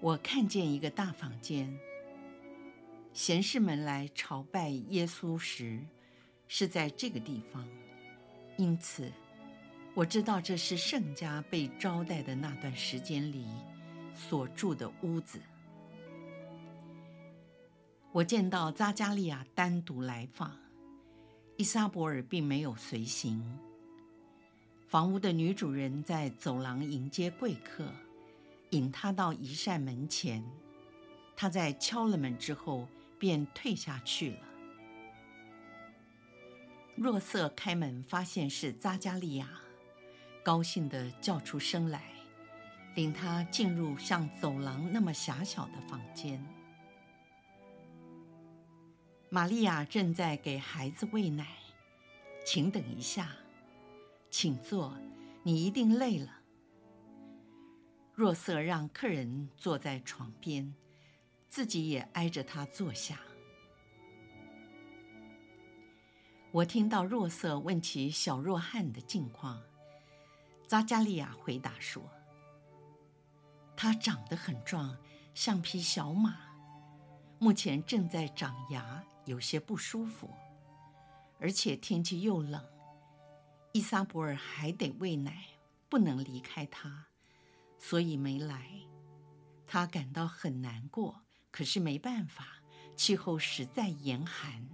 我看见一个大房间，贤士们来朝拜耶稣时，是在这个地方，因此我知道这是圣家被招待的那段时间里所住的屋子。我见到扎加利亚单独来访，伊莎伯尔并没有随行。房屋的女主人在走廊迎接贵客。引他到一扇门前，他在敲了门之后便退下去了。若瑟开门发现是扎加利亚，高兴地叫出声来，领他进入像走廊那么狭小的房间。玛利亚正在给孩子喂奶，请等一下，请坐，你一定累了。若瑟让客人坐在床边，自己也挨着他坐下。我听到若瑟问起小若翰的近况，扎加利亚回答说：“他长得很壮，像匹小马，目前正在长牙，有些不舒服，而且天气又冷，伊莎伯尔还得喂奶，不能离开他。”所以没来，他感到很难过，可是没办法，气候实在严寒，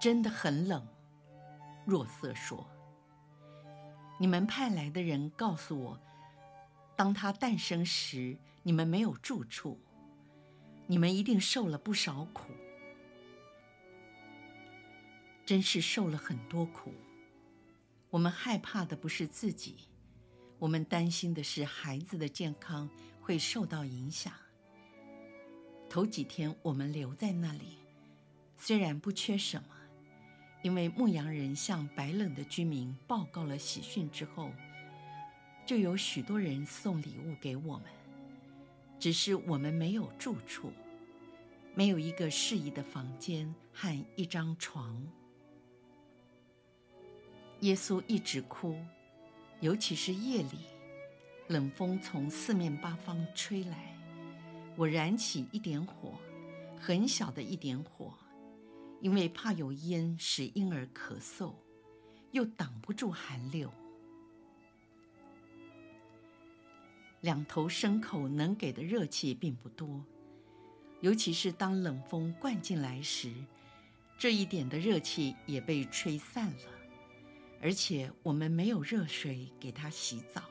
真的很冷。若瑟说：“你们派来的人告诉我，当他诞生时，你们没有住处，你们一定受了不少苦，真是受了很多苦。我们害怕的不是自己。”我们担心的是孩子的健康会受到影响。头几天我们留在那里，虽然不缺什么，因为牧羊人向白冷的居民报告了喜讯之后，就有许多人送礼物给我们。只是我们没有住处，没有一个适宜的房间和一张床。耶稣一直哭。尤其是夜里，冷风从四面八方吹来，我燃起一点火，很小的一点火，因为怕有烟使婴儿咳嗽，又挡不住寒流。两头牲口能给的热气并不多，尤其是当冷风灌进来时，这一点的热气也被吹散了。而且我们没有热水给他洗澡，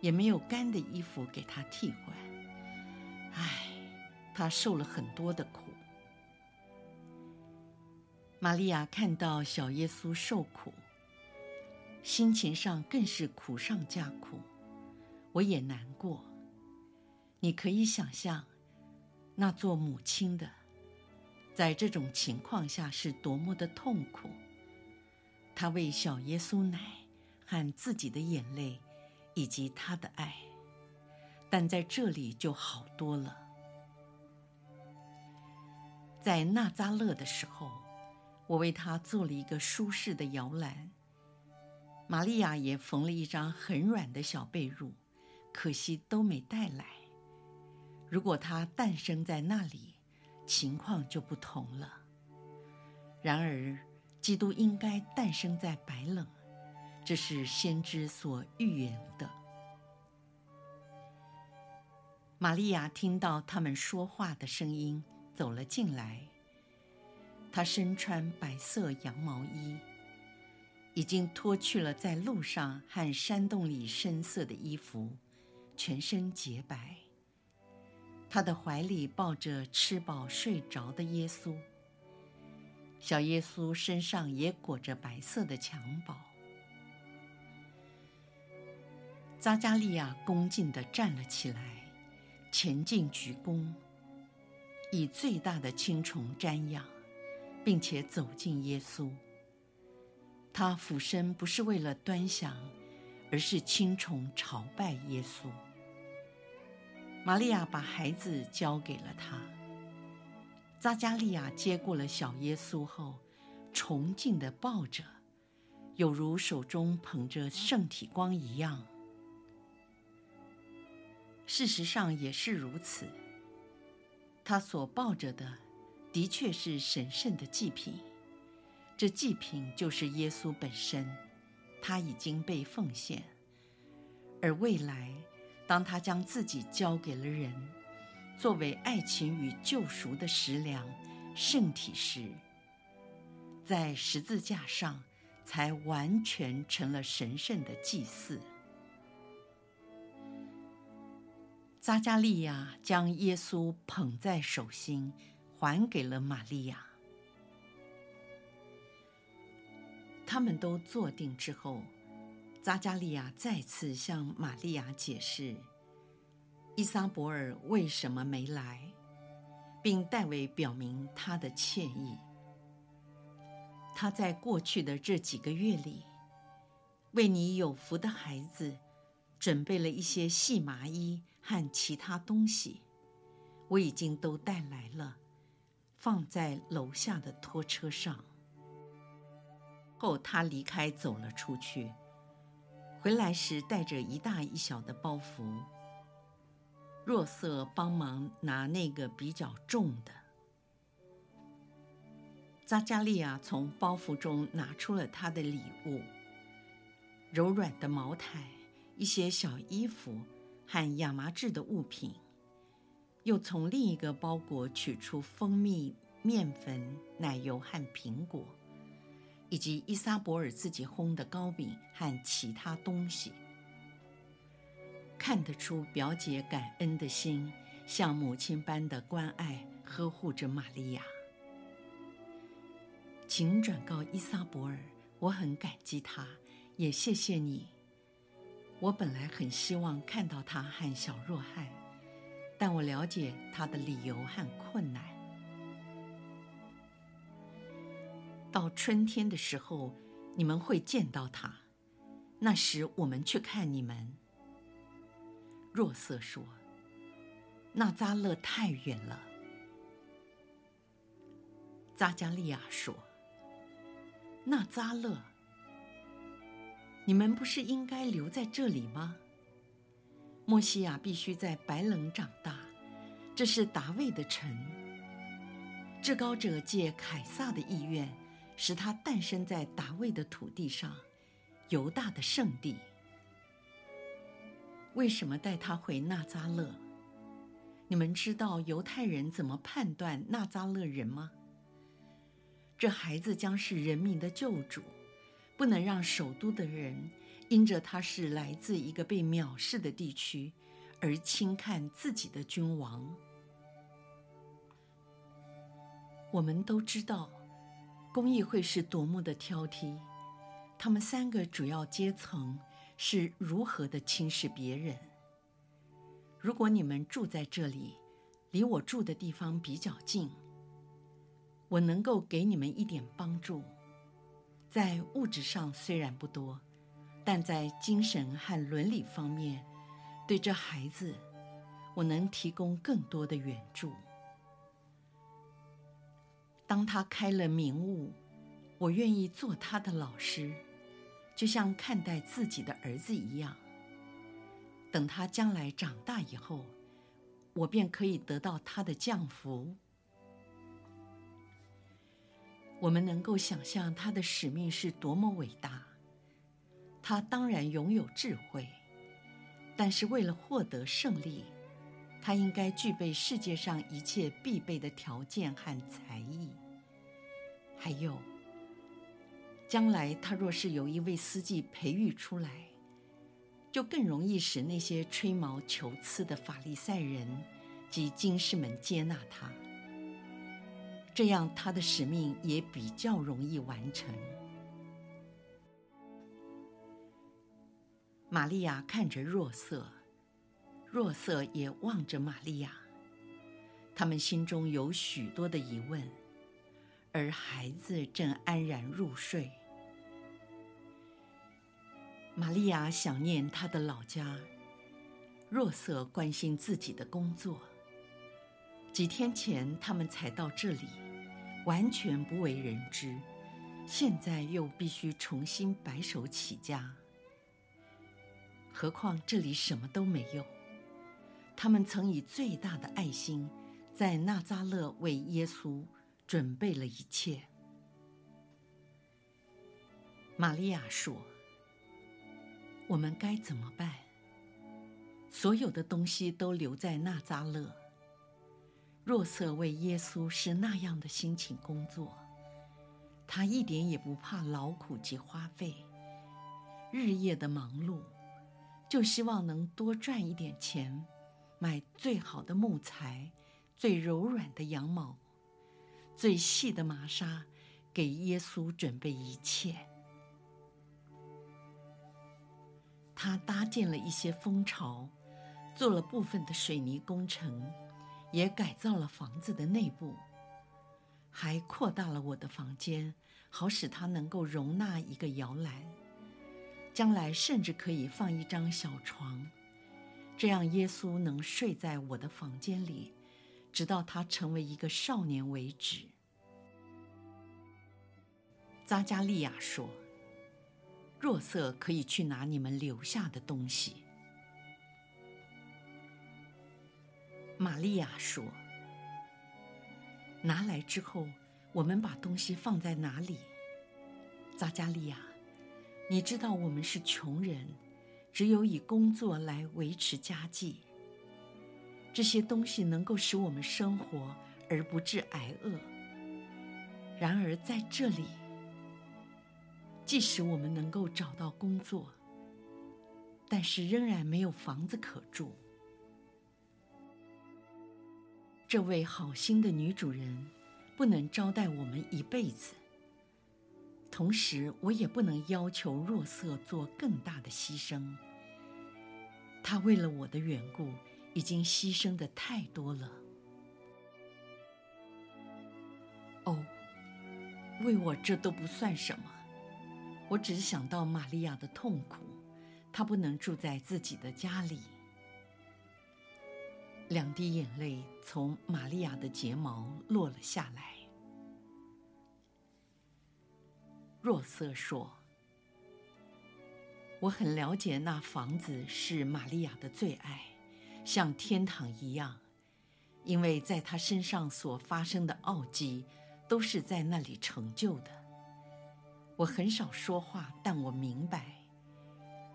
也没有干的衣服给他替换。唉，他受了很多的苦。玛利亚看到小耶稣受苦，心情上更是苦上加苦。我也难过。你可以想象，那做母亲的，在这种情况下是多么的痛苦。他喂小耶稣奶，和自己的眼泪，以及他的爱，但在这里就好多了。在纳扎勒的时候，我为他做了一个舒适的摇篮，玛利亚也缝了一张很软的小被褥，可惜都没带来。如果他诞生在那里，情况就不同了。然而，基督应该诞生在白冷，这是先知所预言的。玛利亚听到他们说话的声音，走了进来。她身穿白色羊毛衣，已经脱去了在路上和山洞里深色的衣服，全身洁白。她的怀里抱着吃饱睡着的耶稣。小耶稣身上也裹着白色的襁褓。匝加利亚恭敬地站了起来，前进鞠躬，以最大的青虫瞻仰，并且走近耶稣。他俯身不是为了端详，而是青虫朝拜耶稣。玛利亚把孩子交给了他。匝加利亚接过了小耶稣后，崇敬地抱着，有如手中捧着圣体光一样。事实上也是如此。他所抱着的，的确是神圣的祭品。这祭品就是耶稣本身，他已经被奉献。而未来，当他将自己交给了人，作为爱情与救赎的食粮、圣体时，在十字架上才完全成了神圣的祭祀。匝加利亚将耶稣捧在手心，还给了玛利亚。他们都坐定之后，匝加利亚再次向玛利亚解释。伊莎伯尔为什么没来，并代为表明他的歉意。他在过去的这几个月里，为你有福的孩子准备了一些细麻衣和其他东西，我已经都带来了，放在楼下的拖车上。后他离开走了出去，回来时带着一大一小的包袱。若瑟帮忙拿那个比较重的。扎加利亚从包袱中拿出了他的礼物：柔软的毛毯、一些小衣服和亚麻质的物品，又从另一个包裹取出蜂蜜、面粉、奶油和苹果，以及伊莎伯尔自己烘的糕饼和其他东西。看得出表姐感恩的心，像母亲般的关爱呵护着玛利亚。请转告依撒伯尔，我很感激他，也谢谢你。我本来很希望看到他和小若翰，但我了解他的理由和困难。到春天的时候，你们会见到他，那时我们去看你们。若瑟说：“纳扎勒太远了。”扎加利亚说：“纳扎勒，你们不是应该留在这里吗？莫西亚必须在白冷长大，这是达味的城。至高者借凯撒的意愿，使他诞生在达味的土地上，犹大的圣地。”为什么带他回纳扎勒？你们知道犹太人怎么判断纳扎勒人吗？这孩子将是人民的救主，不能让首都的人因着他是来自一个被藐视的地区而轻看自己的君王。我们都知道，公议会是多么的挑剔，他们三个主要阶层。是如何的轻视别人。如果你们住在这里，离我住的地方比较近，我能够给你们一点帮助。在物质上虽然不多，但在精神和伦理方面，对这孩子，我能提供更多的援助。当他开了明悟，我愿意做他的老师。就像看待自己的儿子一样。等他将来长大以后，我便可以得到他的降服。我们能够想象他的使命是多么伟大。他当然拥有智慧，但是为了获得胜利，他应该具备世界上一切必备的条件和才艺。还有。将来他若是有一位司机培育出来，就更容易使那些吹毛求疵的法利赛人及经士们接纳他。这样他的使命也比较容易完成。玛利亚看着若瑟，若瑟也望着玛利亚。他们心中有许多的疑问，而孩子正安然入睡。玛利亚想念她的老家，若瑟关心自己的工作。几天前他们才到这里，完全不为人知，现在又必须重新白手起家。何况这里什么都没有。他们曾以最大的爱心，在纳扎勒为耶稣准备了一切。玛利亚说：“我们该怎么办？所有的东西都留在纳扎勒。若瑟为耶稣是那样的辛勤工作，他一点也不怕劳苦及花费，日夜的忙碌。”就希望能多赚一点钱，买最好的木材、最柔软的羊毛、最细的麻纱，给耶稣准备一切。他搭建了一些蜂巢，做了部分的水泥工程，也改造了房子的内部，还扩大了我的房间，好使它能够容纳一个摇篮。将来甚至可以放一张小床，这样耶稣能睡在我的房间里，直到他成为一个少年为止。扎加利亚说：“若瑟可以去拿你们留下的东西。”玛利亚说：“拿来之后，我们把东西放在哪里？”匝加利亚。你知道我们是穷人，只有以工作来维持家计。这些东西能够使我们生活而不致挨饿。然而在这里，即使我们能够找到工作，但是仍然没有房子可住。这位好心的女主人不能招待我们一辈子。同时，我也不能要求若瑟做更大的牺牲。他为了我的缘故，已经牺牲的太多了。哦，为我这都不算什么。我只想到玛利亚的痛苦，她不能住在自己的家里。两滴眼泪从玛利亚的睫毛落了下来。若瑟说：“我很了解那房子是玛利亚的最爱，像天堂一样，因为在她身上所发生的奥迹，都是在那里成就的。我很少说话，但我明白，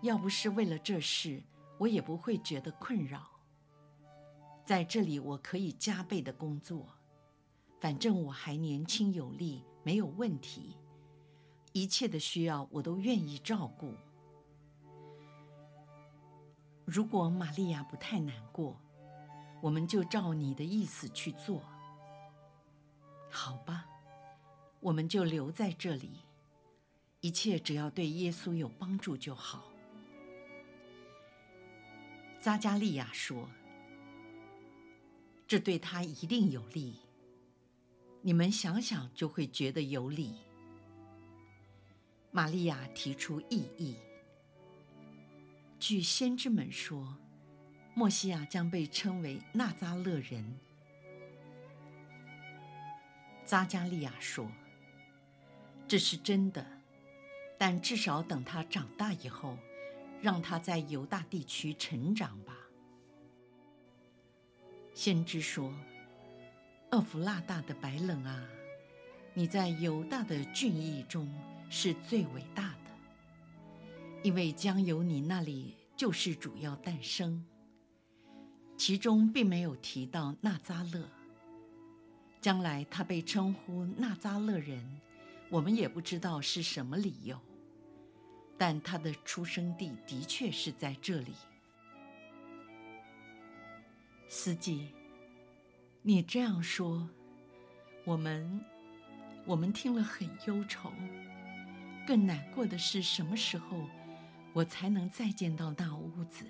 要不是为了这事，我也不会觉得困扰。在这里，我可以加倍的工作，反正我还年轻有力，没有问题。”一切的需要我都愿意照顾。如果玛利亚不太难过，我们就照你的意思去做。好吧，我们就留在这里，一切只要对耶稣有帮助就好。匝加利亚说：“这对他一定有利。你们想想就会觉得有理。”玛利亚提出异议。据先知们说，默西亚将被称为纳扎勒人。扎加利亚说：“这是真的，但至少等他长大以后，让他在犹大地区成长吧。”先知说：“厄弗拉大的白冷啊，你在犹大的俊逸中。”是最伟大的，因为将由你那里救世主要诞生。其中并没有提到纳扎勒，将来他被称呼纳扎勒人，我们也不知道是什么理由，但他的出生地的确是在这里。司机，你这样说，我们我们听了很忧愁。更难过的是，什么时候我才能再见到那屋子。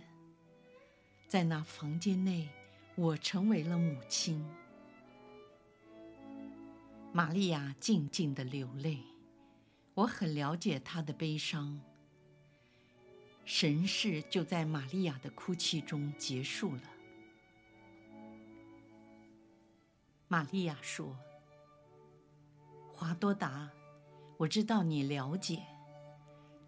在那房间内，我成为了母亲。玛利亚静静地流泪，我很了解她的悲伤。神事就在玛利亚的哭泣中结束了。玛利亚说：“华多达，我知道你了解。”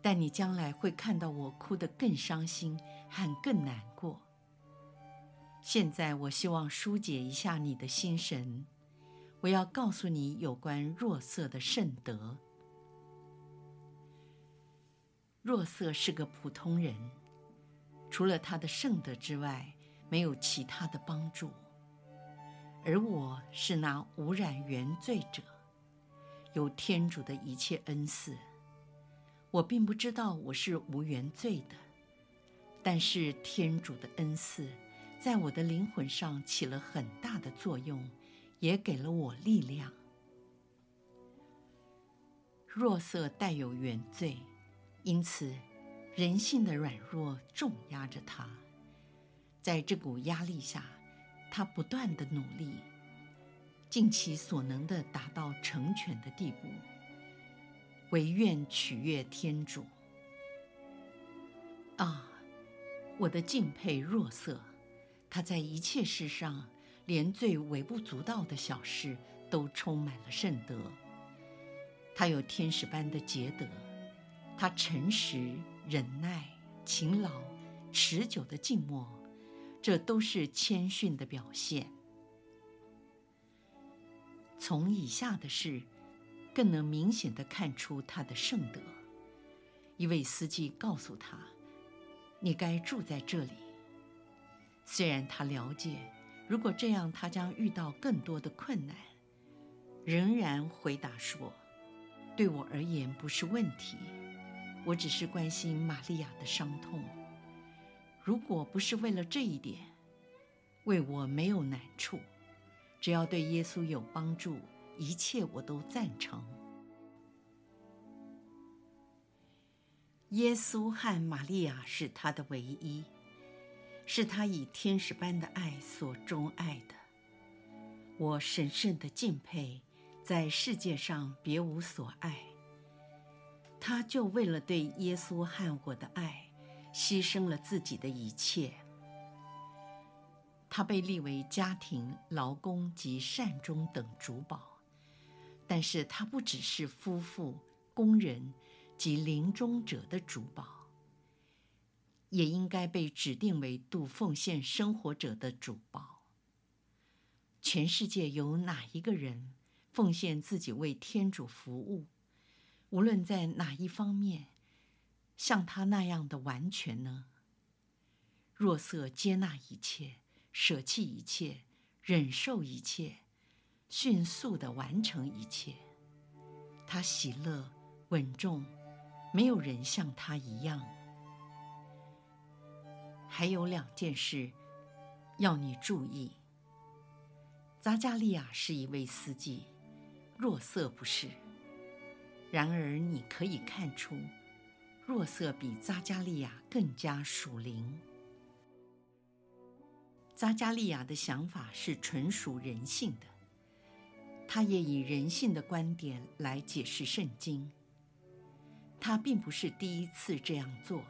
但你将来会看到我哭得更伤心和更难过。现在我希望疏解一下你的心神，我要告诉你有关若瑟的圣德。若瑟是个普通人，除了他的圣德之外，没有其他的帮助。而我是那无染原罪者，有天主的一切恩赐。我并不知道我是无原罪的，但是天主的恩赐在我的灵魂上起了很大的作用，也给了我力量。弱色带有原罪，因此人性的软弱重压着他。在这股压力下，他不断的努力，尽其所能的达到成全的地步。唯愿取悦天主。啊，我的敬佩若瑟，他在一切事上，连最微不足道的小事都充满了圣德。他有天使般的洁德，他诚实、忍耐、勤劳、持久的静默，这都是谦逊的表现。从以下的事。更能明显地看出他的圣德。一位司机告诉他：“你该住在这里。”虽然他了解，如果这样，他将遇到更多的困难，仍然回答说：“对我而言不是问题，我只是关心玛利亚的伤痛。如果不是为了这一点，为我没有难处，只要对耶稣有帮助。”一切我都赞成。耶稣和玛利亚是他的唯一，是他以天使般的爱所钟爱的。我神圣的敬佩，在世界上别无所爱。他就为了对耶稣和我的爱，牺牲了自己的一切。他被立为家庭、劳工及善终等主保。但是他不只是夫妇、工人及临终者的主保，也应该被指定为度奉献生活者的主保。全世界有哪一个人奉献自己为天主服务，无论在哪一方面，像他那样的完全呢？若瑟接纳一切，舍弃一切，忍受一切。迅速地完成一切，他喜乐稳重，没有人像他一样。还有两件事要你注意：扎加利亚是一位司机，若瑟不是。然而你可以看出，若瑟比扎加利亚更加属灵。扎加利亚的想法是纯属人性的。他也以人性的观点来解释圣经。他并不是第一次这样做，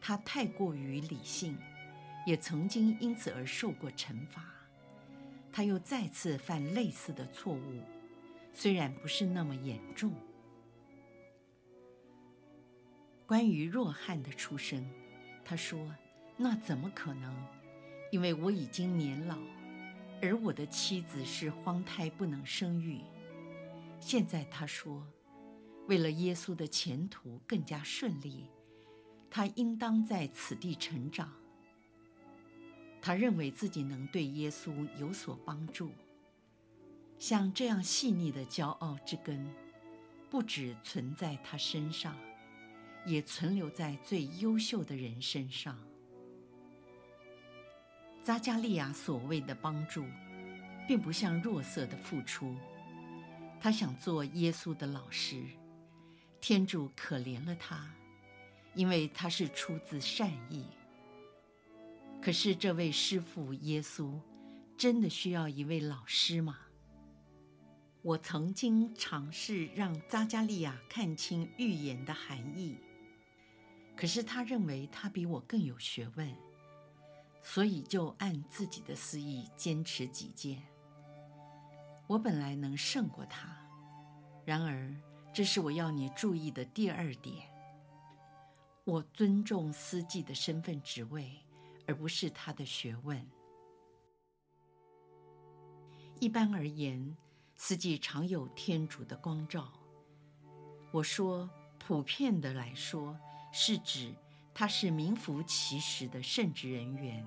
他太过于理性，也曾经因此而受过惩罚。他又再次犯类似的错误，虽然不是那么严重。关于若汉的出生，他说：“那怎么可能？因为我已经年老。”而我的妻子是荒胎，不能生育。现在他说，为了耶稣的前途更加顺利，他应当在此地成长。他认为自己能对耶稣有所帮助。像这样细腻的骄傲之根，不只存在他身上，也存留在最优秀的人身上。扎加利亚所谓的帮助，并不像弱色的付出。他想做耶稣的老师，天主可怜了他，因为他是出自善意。可是这位师傅耶稣，真的需要一位老师吗？我曾经尝试让扎加利亚看清预言的含义，可是他认为他比我更有学问，所以就按自己的私意坚持己见。我本来能胜过他，然而这是我要你注意的第二点。我尊重司祭的身份职位，而不是他的学问。一般而言，司祭常有天主的光照。我说，普遍的来说，是指他是名副其实的圣职人员，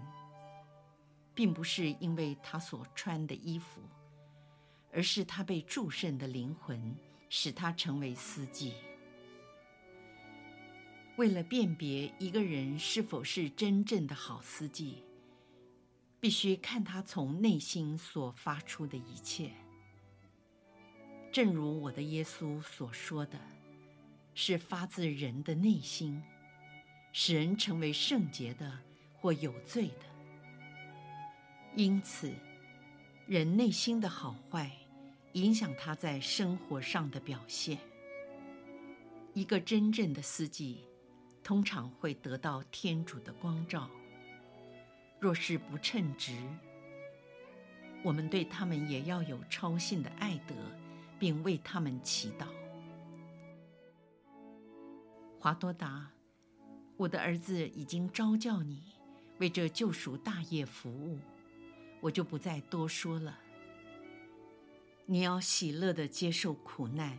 并不是因为他所穿的衣服，而是他被祝圣的灵魂使他成为司祭。为了辨别一个人是否是真正的好司机，必须看他从内心所发出的一切。正如我的耶稣所说的，是发自人的内心，使人成为圣洁的或有罪的。因此，人内心的好坏，影响他在生活上的表现。一个真正的司机，通常会得到天主的光照。若是不称职，我们对他们也要有超信的爱德。并为他们祈祷。华多达，我的儿子已经召叫你为这救赎大业服务，我就不再多说了。你要喜乐的接受苦难，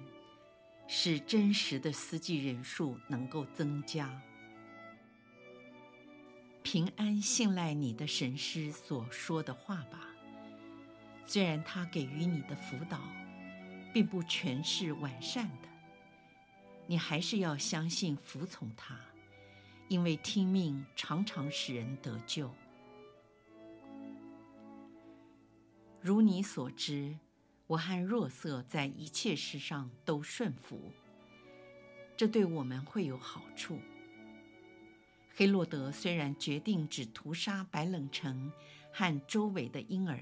使真实的司机人数能够增加。平安信赖你的神师所说的话吧，虽然他给予你的辅导。并不全是完善的，你还是要相信、服从他，因为听命常常使人得救。如你所知，我和若瑟在一切事上都顺服，这对我们会有好处。黑洛德虽然决定只屠杀白冷城和周围的婴儿。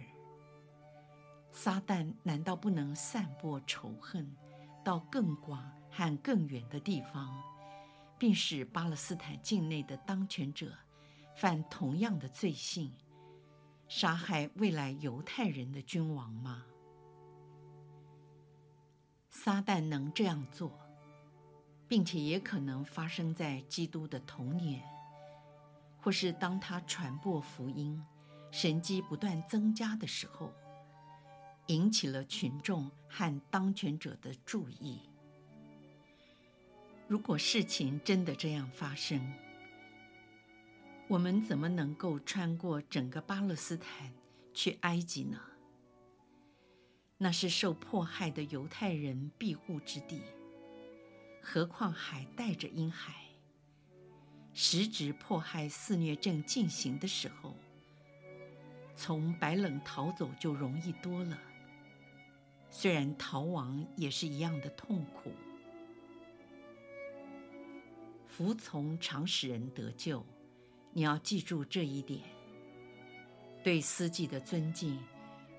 撒旦难道不能散播仇恨，到更广和更远的地方，并使巴勒斯坦境内的当权者犯同样的罪行，杀害未来犹太人的君王吗？撒旦能这样做，并且也可能发生在基督的童年，或是当他传播福音、神迹不断增加的时候。引起了群众和当权者的注意。如果事情真的这样发生，我们怎么能够穿过整个巴勒斯坦去埃及呢？那是受迫害的犹太人庇护之地，何况还带着婴孩。时值迫害肆虐正进行的时候，从白冷逃走就容易多了。虽然逃亡也是一样的痛苦，服从常使人得救。你要记住这一点。对司机的尊敬，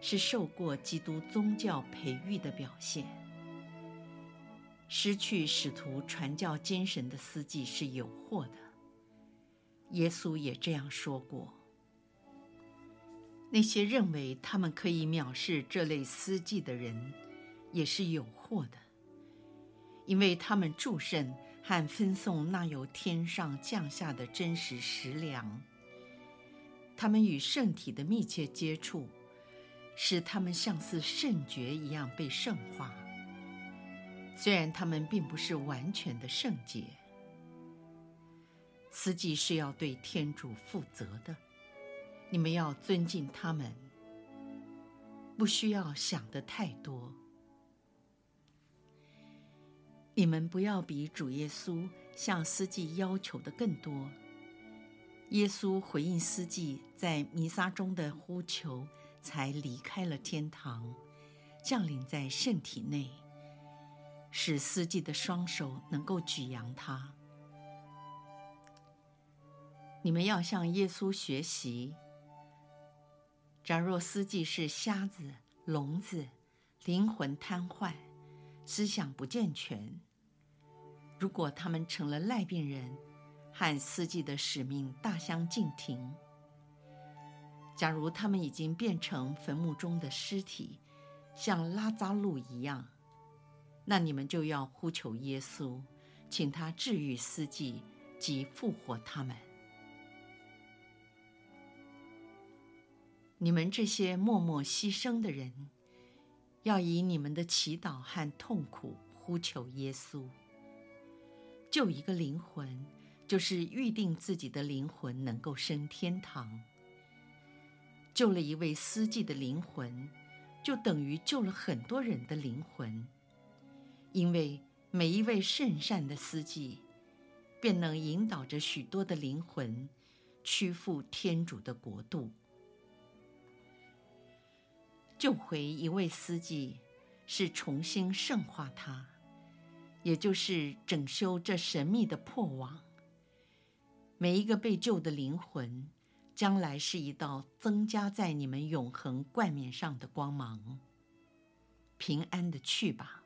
是受过基督宗教培育的表现。失去使徒传教精神的司祭是有祸的。耶稣也这样说过。那些认为他们可以藐视这类司祭的人，也是有祸的，因为他们祝圣和分送那由天上降下的真实食粮。他们与圣体的密切接触，使他们像似圣爵一样被圣化。虽然他们并不是完全的圣洁，司祭是要对天主负责的。你们要尊敬他们，不需要想得太多。你们不要比主耶稣向司祭要求的更多。耶稣回应司祭在弥撒中的呼求，才离开了天堂，降临在圣体内，使司机的双手能够举扬他。你们要向耶稣学习。假若司机是瞎子、聋子、灵魂瘫痪、思想不健全，如果他们成了癞病人，和司机的使命大相径庭。假如他们已经变成坟墓中的尸体，像拉扎路一样，那你们就要呼求耶稣，请他治愈司祭及复活他们。你们这些默默牺牲的人，要以你们的祈祷和痛苦呼求耶稣。救一个灵魂，就是预定自己的灵魂能够升天堂。救了一位司祭的灵魂，就等于救了很多人的灵魂，因为每一位圣善的司祭，便能引导着许多的灵魂，趋赴天主的国度。救回一位司机，是重新圣化他，也就是整修这神秘的破网。每一个被救的灵魂，将来是一道增加在你们永恒冠冕上的光芒。平安的去吧。